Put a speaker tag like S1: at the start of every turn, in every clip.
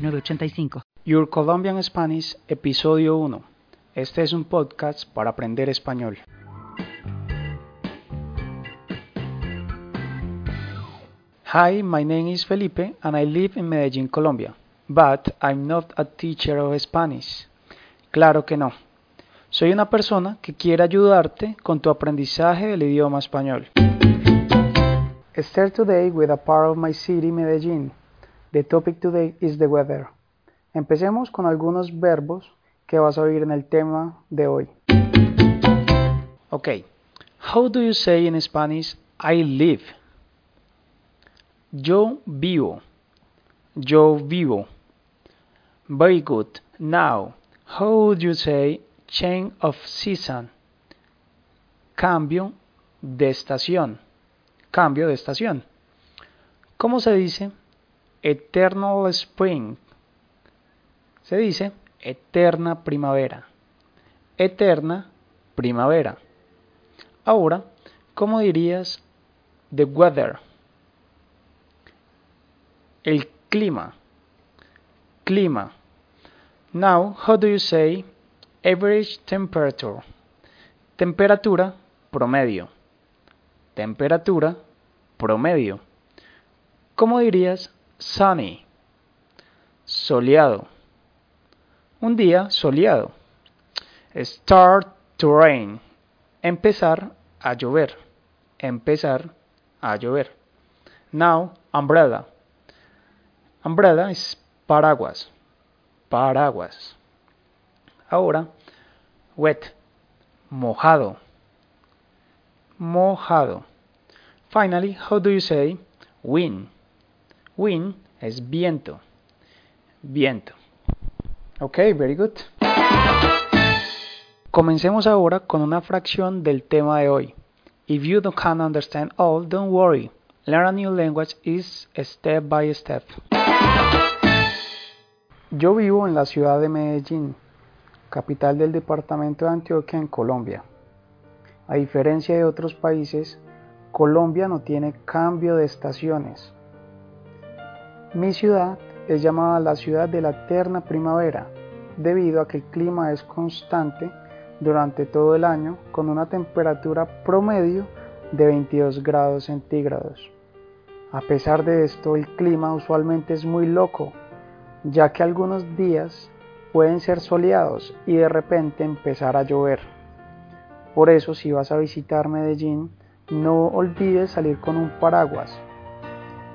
S1: 906985.
S2: Your Colombian Spanish, episodio 1. Este es un podcast para aprender español. Hi, my name is Felipe and I live in Medellín, Colombia. But I'm not a teacher of Spanish. Claro que no. Soy una persona que quiere ayudarte con tu aprendizaje del idioma español. Start today with a part of my city, Medellín. The topic today is the weather. Empecemos con algunos verbos que vas a oír en el tema de hoy. Okay. How do you say in Spanish I live? Yo vivo. Yo vivo. Very good. Now, how would you say change of season? Cambio de estación. Cambio de estación. ¿Cómo se dice? Eternal spring. Se dice eterna primavera. Eterna primavera. Ahora, ¿cómo dirías the weather? El clima. Clima. Now, how do you say average temperature? Temperatura promedio. Temperatura promedio. ¿Cómo dirías sunny? Soleado. Un día soleado. Start to rain. Empezar a llover. Empezar a llover. Now, umbrella. Umbrella es paraguas. Paraguas. Ahora, wet. Mojado. Mojado. Finally, how do you say wind? Wind es viento. Viento. Ok, very good. Comencemos ahora con una fracción del tema de hoy. If you don't understand all, don't worry. Learn a new language is step by step. Yo vivo en la ciudad de Medellín, capital del departamento de Antioquia en Colombia. A diferencia de otros países, Colombia no tiene cambio de estaciones. Mi ciudad es llamada la ciudad de la eterna primavera, debido a que el clima es constante durante todo el año con una temperatura promedio de 22 grados centígrados. A pesar de esto, el clima usualmente es muy loco, ya que algunos días pueden ser soleados y de repente empezar a llover. Por eso, si vas a visitar Medellín, no olvides salir con un paraguas.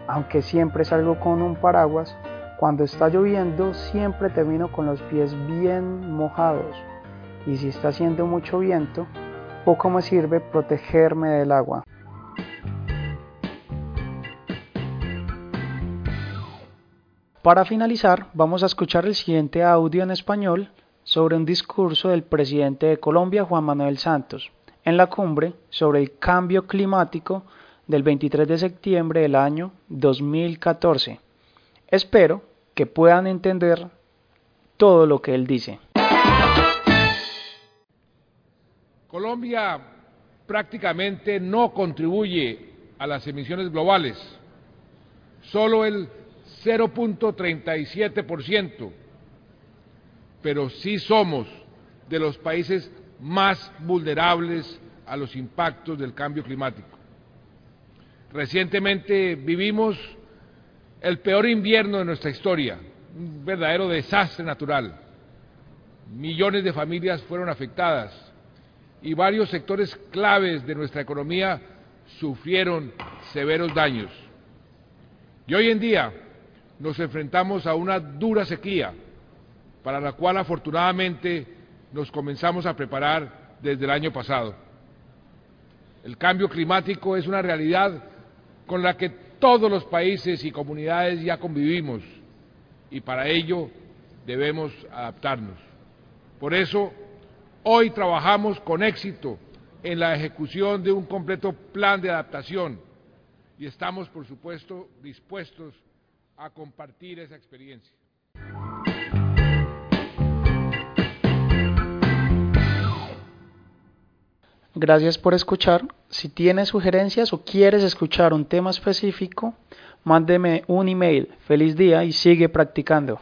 S2: Aunque siempre salgo con un paraguas, cuando está lloviendo siempre termino con los pies bien mojados. Y si está haciendo mucho viento, poco me sirve protegerme del agua. Para finalizar, vamos a escuchar el siguiente audio en español sobre un discurso del presidente de Colombia, Juan Manuel Santos, en la cumbre sobre el cambio climático del 23 de septiembre del año 2014. Espero que puedan entender todo lo que él dice.
S3: Colombia prácticamente no contribuye a las emisiones globales. Solo el 0.37%, pero sí somos de los países más vulnerables a los impactos del cambio climático. Recientemente vivimos el peor invierno de nuestra historia, un verdadero desastre natural. Millones de familias fueron afectadas y varios sectores claves de nuestra economía sufrieron severos daños. Y hoy en día nos enfrentamos a una dura sequía, para la cual afortunadamente nos comenzamos a preparar desde el año pasado. El cambio climático es una realidad con la que todos los países y comunidades ya convivimos y para ello debemos adaptarnos. Por eso, hoy trabajamos con éxito en la ejecución de un completo plan de adaptación y estamos, por supuesto, dispuestos a compartir esa experiencia.
S2: Gracias por escuchar. Si tienes sugerencias o quieres escuchar un tema específico, mándeme un email. Feliz día y sigue practicando.